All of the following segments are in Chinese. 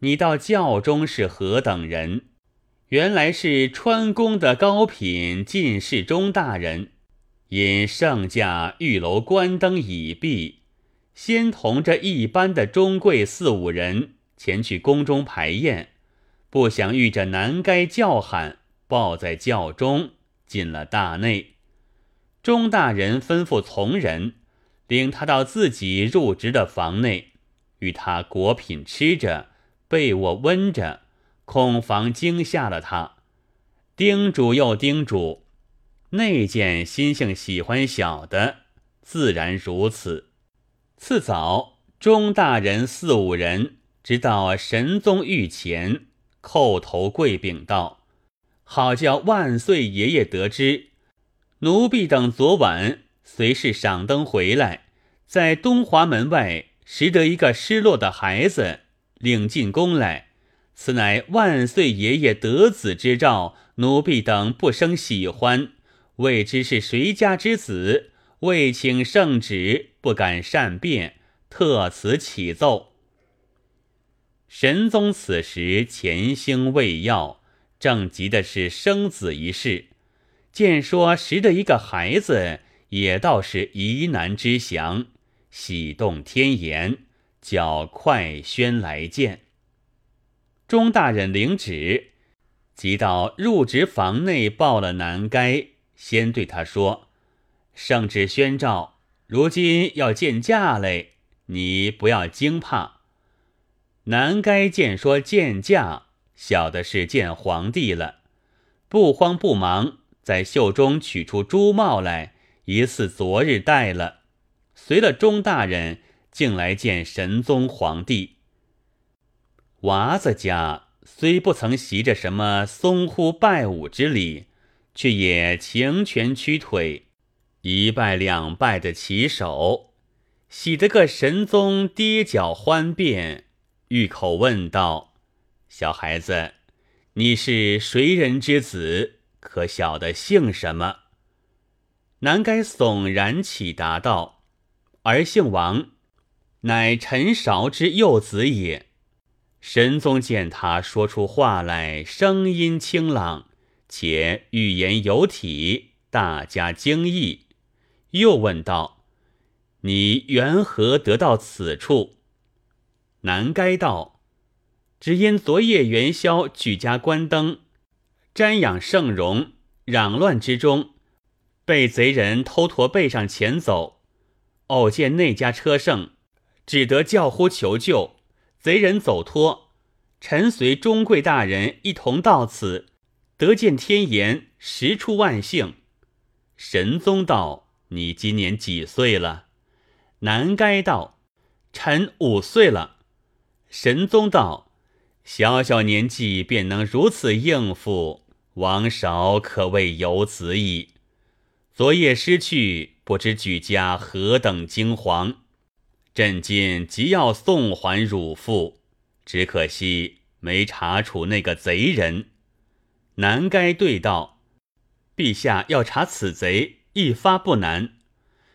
你到教中是何等人？原来是川宫的高品进士钟大人，因圣驾玉楼观灯已毕，先同着一般的中贵四五人前去宫中排宴，不想遇着南该叫喊，抱在轿中进了大内。钟大人吩咐从人，领他到自己入职的房内，与他果品吃着，被我温着。恐防惊吓了他，叮嘱又叮嘱，那件心性喜欢小的，自然如此。次早，钟大人四五人直到神宗御前，叩头跪禀道：“好叫万岁爷爷得知，奴婢等昨晚随侍赏灯回来，在东华门外拾得一个失落的孩子，领进宫来。”此乃万岁爷爷得子之兆，奴婢等不生喜欢，未知是谁家之子，未请圣旨，不敢善辩，特此启奏。神宗此时潜心未要，正急的是生子一事，见说识得一个孩子，也倒是疑难之祥，喜动天颜，叫快宣来见。钟大人领旨，即到入职房内报了南该，先对他说：“圣旨宣召，如今要见驾嘞，你不要惊怕。”南该见说见驾，晓得是见皇帝了，不慌不忙，在袖中取出珠帽来，疑似昨日戴了，随了钟大人，竟来见神宗皇帝。娃子家虽不曾习着什么松呼拜舞之礼，却也情拳屈腿，一拜两拜的起手，喜得个神宗跌脚欢变，欲口问道：“小孩子，你是谁人之子？可晓得姓什么？”南该悚然起答道：“儿姓王，乃陈韶之幼子也。”神宗见他说出话来，声音清朗，且语言有体，大加惊异，又问道：“你缘何得到此处？”南该道：“只因昨夜元宵举家观灯，瞻仰圣容，攘乱之中，被贼人偷驮背上前走，偶见那家车胜，只得叫呼求救。”贼人走脱，臣随钟贵大人一同到此，得见天颜，实出万幸。神宗道：“你今年几岁了？”南该道：“臣五岁了。”神宗道：“小小年纪便能如此应付，王韶可谓有子矣。昨夜失去，不知举家何等惊惶。”朕今即要送还汝父，只可惜没查处那个贼人。南该对道：“陛下要查此贼，一发不难。”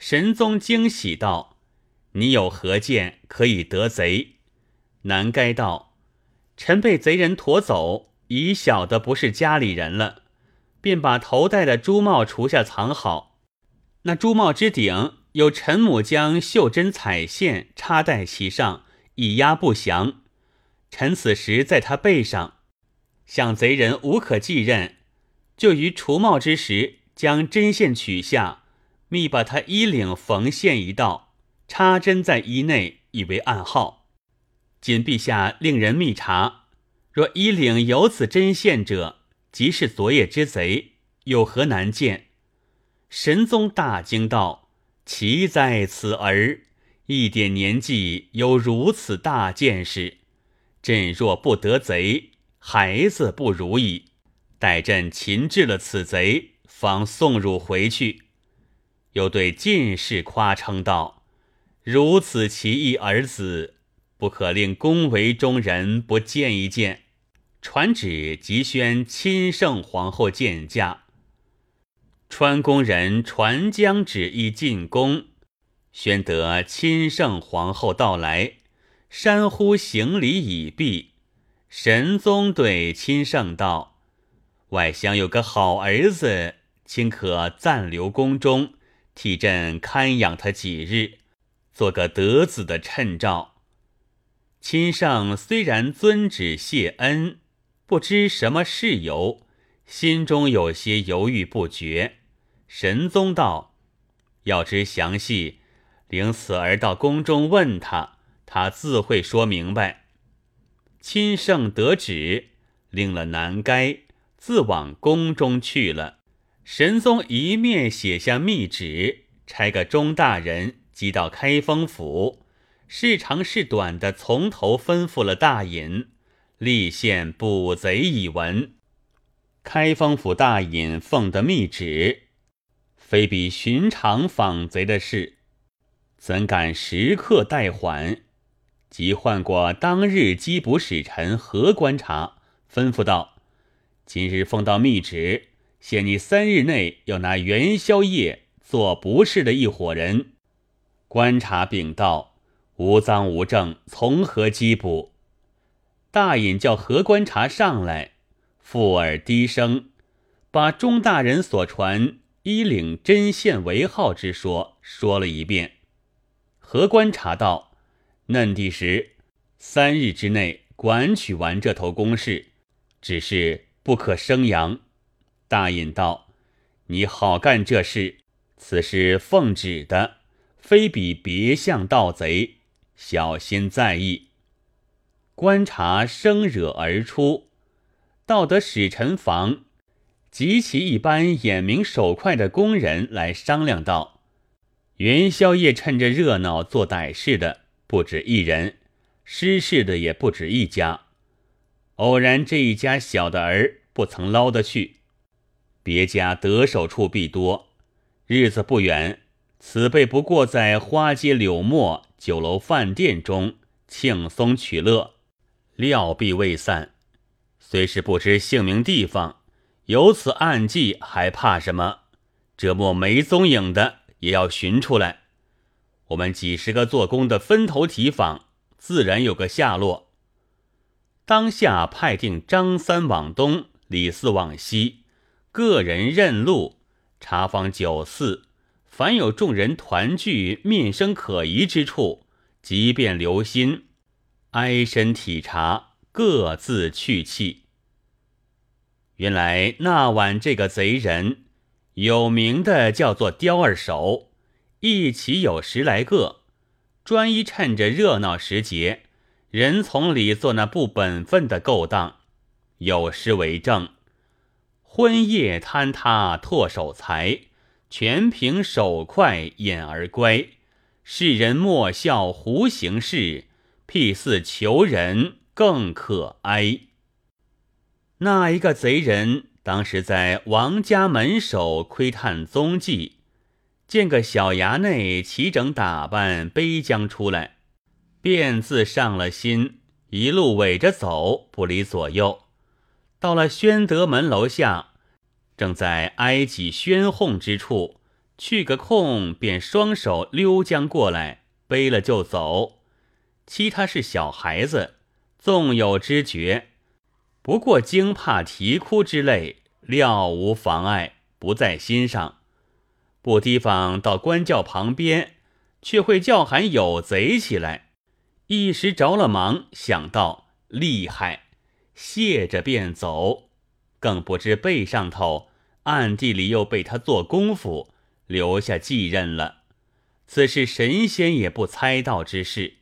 神宗惊喜道：“你有何见可以得贼？”南该道：“臣被贼人驮走，已晓得不是家里人了，便把头戴的朱帽除下藏好。那朱帽之顶。”有陈母将绣针彩线插在其上，以压不详。臣此时在他背上，想贼人无可继任，就于除帽之时，将针线取下，密把他衣领缝线一道，插针在衣内，以为暗号。谨陛下令人密查，若衣领有此针线者，即是昨夜之贼，有何难见？神宗大惊道。奇在此儿，一点年纪有如此大见识。朕若不得贼，孩子不如矣。待朕擒制了此贼，方送汝回去。又对进士夸称道：“如此奇异儿子，不可令宫闱中人不见一见。”传旨即宣亲圣皇后见驾。川宫人传将旨意进宫，宣得亲圣皇后到来，山呼行礼已毕，神宗对亲圣道：“外乡有个好儿子，卿可暂留宫中，替朕看养他几日，做个得子的趁照。”亲圣虽然遵旨谢恩，不知什么事由，心中有些犹豫不决。神宗道：“要知详细，领此儿到宫中问他，他自会说明白。”亲圣得旨，领了南该，自往宫中去了。神宗一面写下密旨，差个钟大人即到开封府，是长是短的，从头吩咐了大尹，立宪捕贼以闻。开封府大尹奉的密旨，非比寻常访贼的事，怎敢时刻怠缓？即唤过当日缉捕使臣何观察，吩咐道：“今日奉到密旨，限你三日内要拿元宵夜做不是的一伙人。”观察禀道：“无赃无证，从何缉捕？”大尹叫何观察上来，附耳低声，把钟大人所传依领针线为号之说说了一遍。何观察道。嫩地时，三日之内管取完这头公事，只是不可生扬。大隐道：“你好干这事，此事奉旨的，非比别向盗贼，小心在意。”观察生惹而出，到得使臣房，及其一般眼明手快的工人来商量道：“元宵夜趁着热闹做歹事的。”不止一人，失事的也不止一家。偶然这一家小的儿不曾捞得去，别家得手处必多。日子不远，此辈不过在花街柳陌酒楼饭店中庆松取乐，料必未散。虽是不知姓名地方，有此暗记，还怕什么？这莫没踪影的，也要寻出来。我们几十个做工的分头提访，自然有个下落。当下派定张三往东，李四往西，个人认路，查访九四，凡有众人团聚、面生可疑之处，即便留心，挨身体察，各自去气。原来那晚这个贼人，有名的叫做刁二手。一起有十来个，专一趁着热闹时节，人丛里做那不本分的勾当。有诗为证：昏夜坍塌唾手财，全凭手快眼儿乖。世人莫笑胡行事，辟似求人更可哀。那一个贼人，当时在王家门首窥探踪迹。见个小衙内齐整打扮，背将出来，便自上了心，一路尾着走，不离左右。到了宣德门楼下，正在挨挤宣哄之处，去个空，便双手溜将过来，背了就走。其他是小孩子，纵有知觉，不过惊怕啼哭之类，料无妨碍，不在心上。不提防到官教旁边，却会叫喊有贼起来，一时着了忙，想到厉害，谢着便走，更不知背上头暗地里又被他做功夫留下继任了。此事神仙也不猜到之事。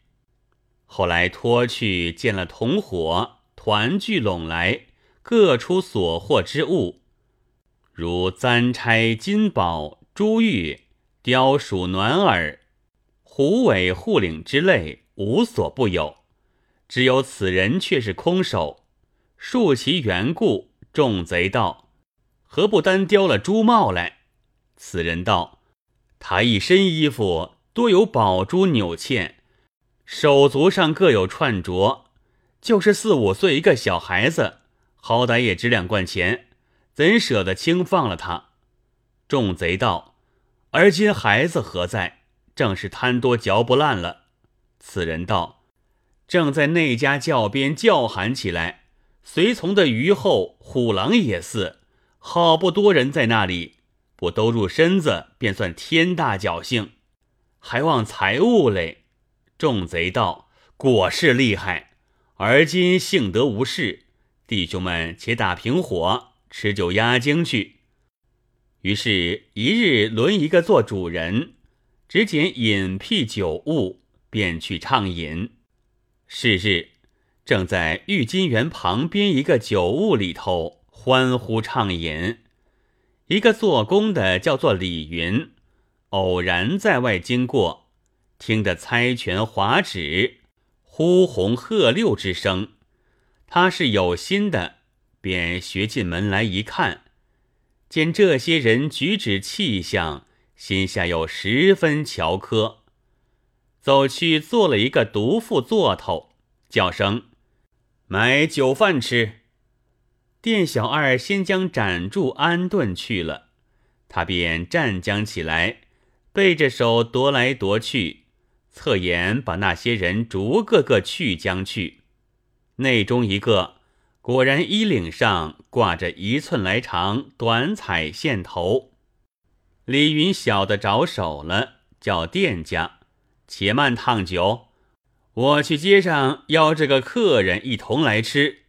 后来托去见了同伙，团聚拢来，各出所获之物，如簪钗金宝。珠玉、雕鼠、暖耳、狐尾、护领之类，无所不有。只有此人却是空手。述其缘故，众贼道：“何不单雕了珠帽来？”此人道：“他一身衣服多有宝珠纽嵌，手足上各有串着，就是四五岁一个小孩子，好歹也值两贯钱，怎舍得轻放了他？”众贼道。而今孩子何在？正是贪多嚼不烂了。此人道：“正在那家教边叫喊起来，随从的虞后、虎狼也似，好不多人在那里，不都入身子，便算天大侥幸。还望财物嘞。众贼道：“果是厉害，而今幸得无事，弟兄们且打平火，吃酒压惊去。”于是，一日轮一个做主人，只拣饮辟酒物，便去畅饮。是日，正在玉金园旁边一个酒屋里头欢呼畅饮，一个做工的叫做李云，偶然在外经过。听得猜拳划指、呼红喝六之声，他是有心的，便学进门来一看，见这些人举止气象，心下又十分瞧科，走去做了一个独副座头，叫声买酒饭吃。店小二先将展住安顿去了，他便站将起来，背着手踱来踱去。侧眼把那些人逐个个去将去，内中一个果然衣领上挂着一寸来长短彩线头。李云晓得着手了，叫店家且慢烫酒，我去街上邀这个客人一同来吃。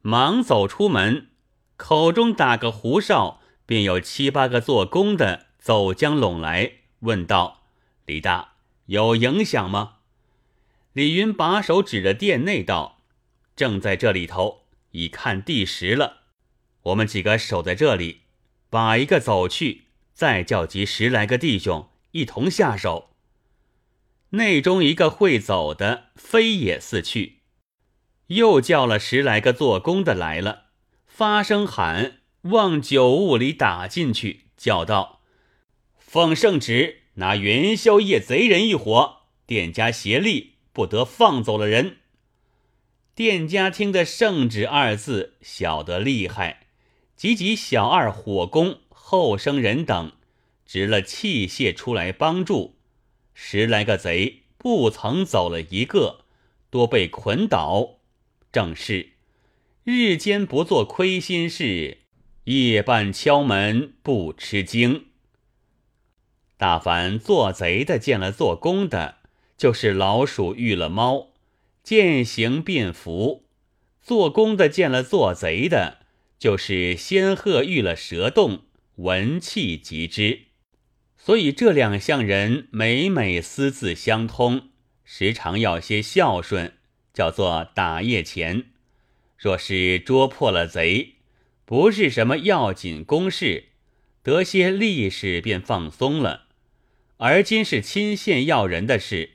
忙走出门，口中打个胡哨，便有七八个做工的走将拢来，问道：“李大。”有影响吗？李云把手指着殿内道：“正在这里头，已看第十了。我们几个守在这里，把一个走去，再叫集十来个弟兄一同下手。”内中一个会走的，飞也似去，又叫了十来个做工的来了，发声喊，往酒屋里打进去，叫道：“奉圣旨。”拿元宵夜贼人一伙，店家协力，不得放走了人。店家听得“圣旨”二字，晓得厉害，急急小二火攻后生人等，执了器械出来帮助。十来个贼不曾走了一个，多被捆倒。正是日间不做亏心事，夜半敲门不吃惊。大凡做贼的见了做工的，就是老鼠遇了猫，见形便服；做工的见了做贼的，就是仙鹤遇了蛇洞，闻气即知。所以这两项人每每私自相通，时常要些孝顺，叫做打夜钱。若是捉破了贼，不是什么要紧公事，得些利事便放松了。而今是亲线要人的事，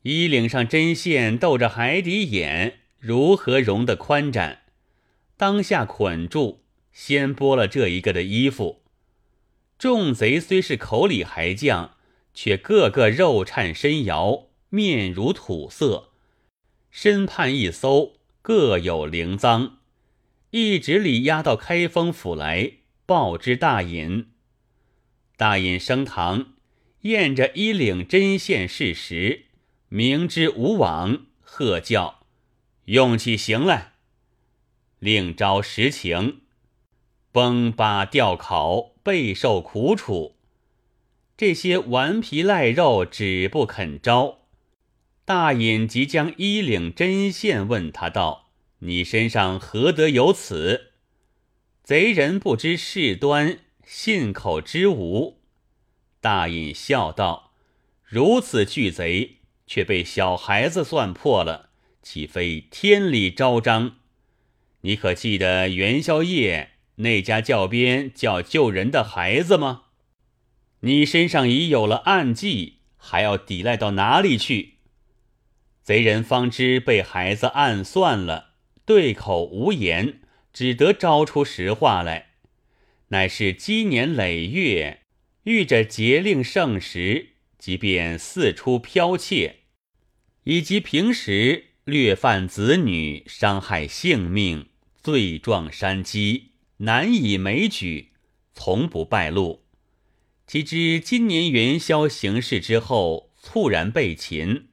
衣领上针线斗着海底眼，如何容得宽展？当下捆住，先剥了这一个的衣服。众贼虽是口里还犟，却个个肉颤身摇，面如土色，身畔一搜，各有灵赃，一直里押到开封府来报之大隐。大隐升堂。验着衣领针线事实，明知无往，喝叫用起刑来，另招实情，崩巴吊考，备受苦楚。这些顽皮赖肉只不肯招。大隐即将衣领针线问他道：“你身上何得有此？”贼人不知事端，信口之无。大隐笑道：“如此巨贼，却被小孩子算破了，岂非天理昭彰？你可记得元宵夜那家教鞭叫救人的孩子吗？你身上已有了暗记，还要抵赖到哪里去？”贼人方知被孩子暗算了，对口无言，只得招出实话来，乃是积年累月。遇着节令盛时，即便四出剽窃，以及平时掠犯子女、伤害性命、罪状山积，难以枚举，从不败露。岂知今年元宵行事之后，猝然被擒，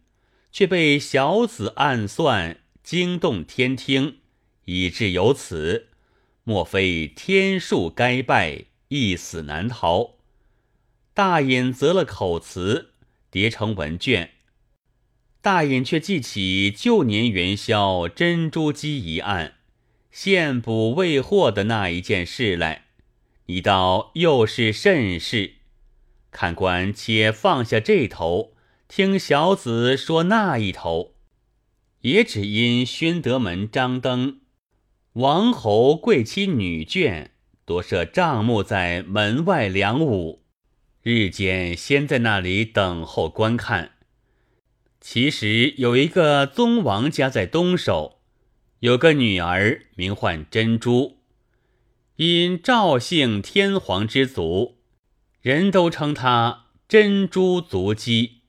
却被小子暗算，惊动天听，以致有此，莫非天数该败，一死难逃？大隐择了口词，叠成文卷。大隐却记起旧年元宵珍珠鸡一案，现捕未获的那一件事来。你道又是甚事？看官且放下这头，听小子说那一头。也只因宣德门张灯，王侯贵妻女眷，多设帐幕在门外两舞。日间先在那里等候观看。其实有一个宗王家在东首，有个女儿名唤珍珠，因赵姓天皇之族，人都称她珍珠足姬。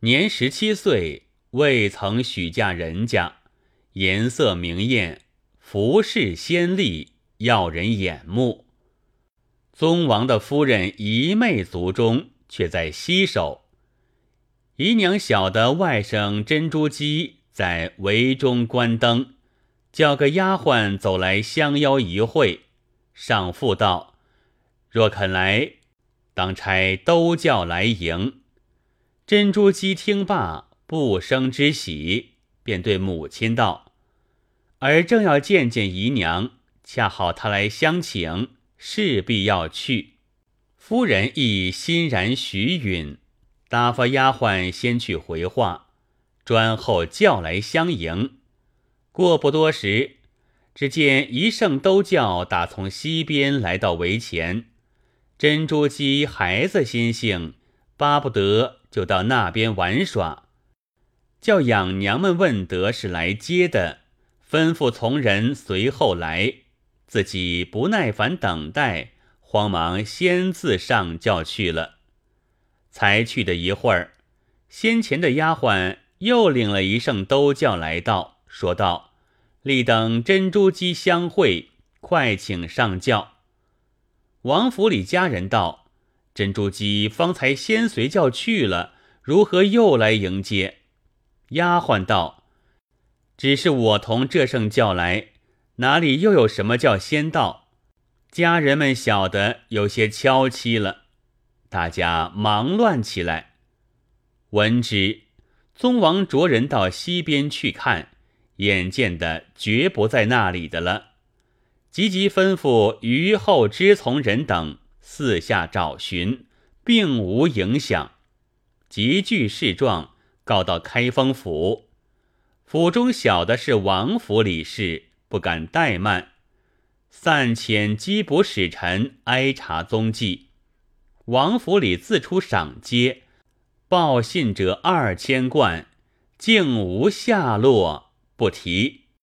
年十七岁，未曾许嫁人家，颜色明艳，服饰鲜丽，耀人眼目。宗王的夫人姨妹族中，却在西首。姨娘晓得外甥珍珠姬在围中关灯，叫个丫鬟走来相邀一会。上父道：“若肯来，当差都叫来迎。”珍珠姬听罢，不生之喜，便对母亲道：“儿正要见见姨娘，恰好她来相请。”势必要去，夫人亦欣然许允，打发丫鬟先去回话，专后叫来相迎。过不多时，只见一圣都教打从西边来到围前，珍珠鸡孩子心性，巴不得就到那边玩耍，叫养娘们问得是来接的，吩咐从人随后来。自己不耐烦等待，慌忙先自上轿去了。才去的一会儿，先前的丫鬟又领了一声都叫来到，说道：“立等珍珠姬相会，快请上轿。”王府里家人道：“珍珠姬方才先随轿去了，如何又来迎接？”丫鬟道：“只是我同这声叫来。”哪里又有什么叫先到？家人们晓得有些悄蹊了，大家忙乱起来。闻之，宗王着人到西边去看，眼见的绝不在那里的了，急急吩咐余后之从人等四下找寻，并无影响。急具事状告到开封府，府中晓得是王府里事。不敢怠慢，散遣缉捕使臣挨查踪迹。王府里自出赏揭，报信者二千贯，竟无下落，不提。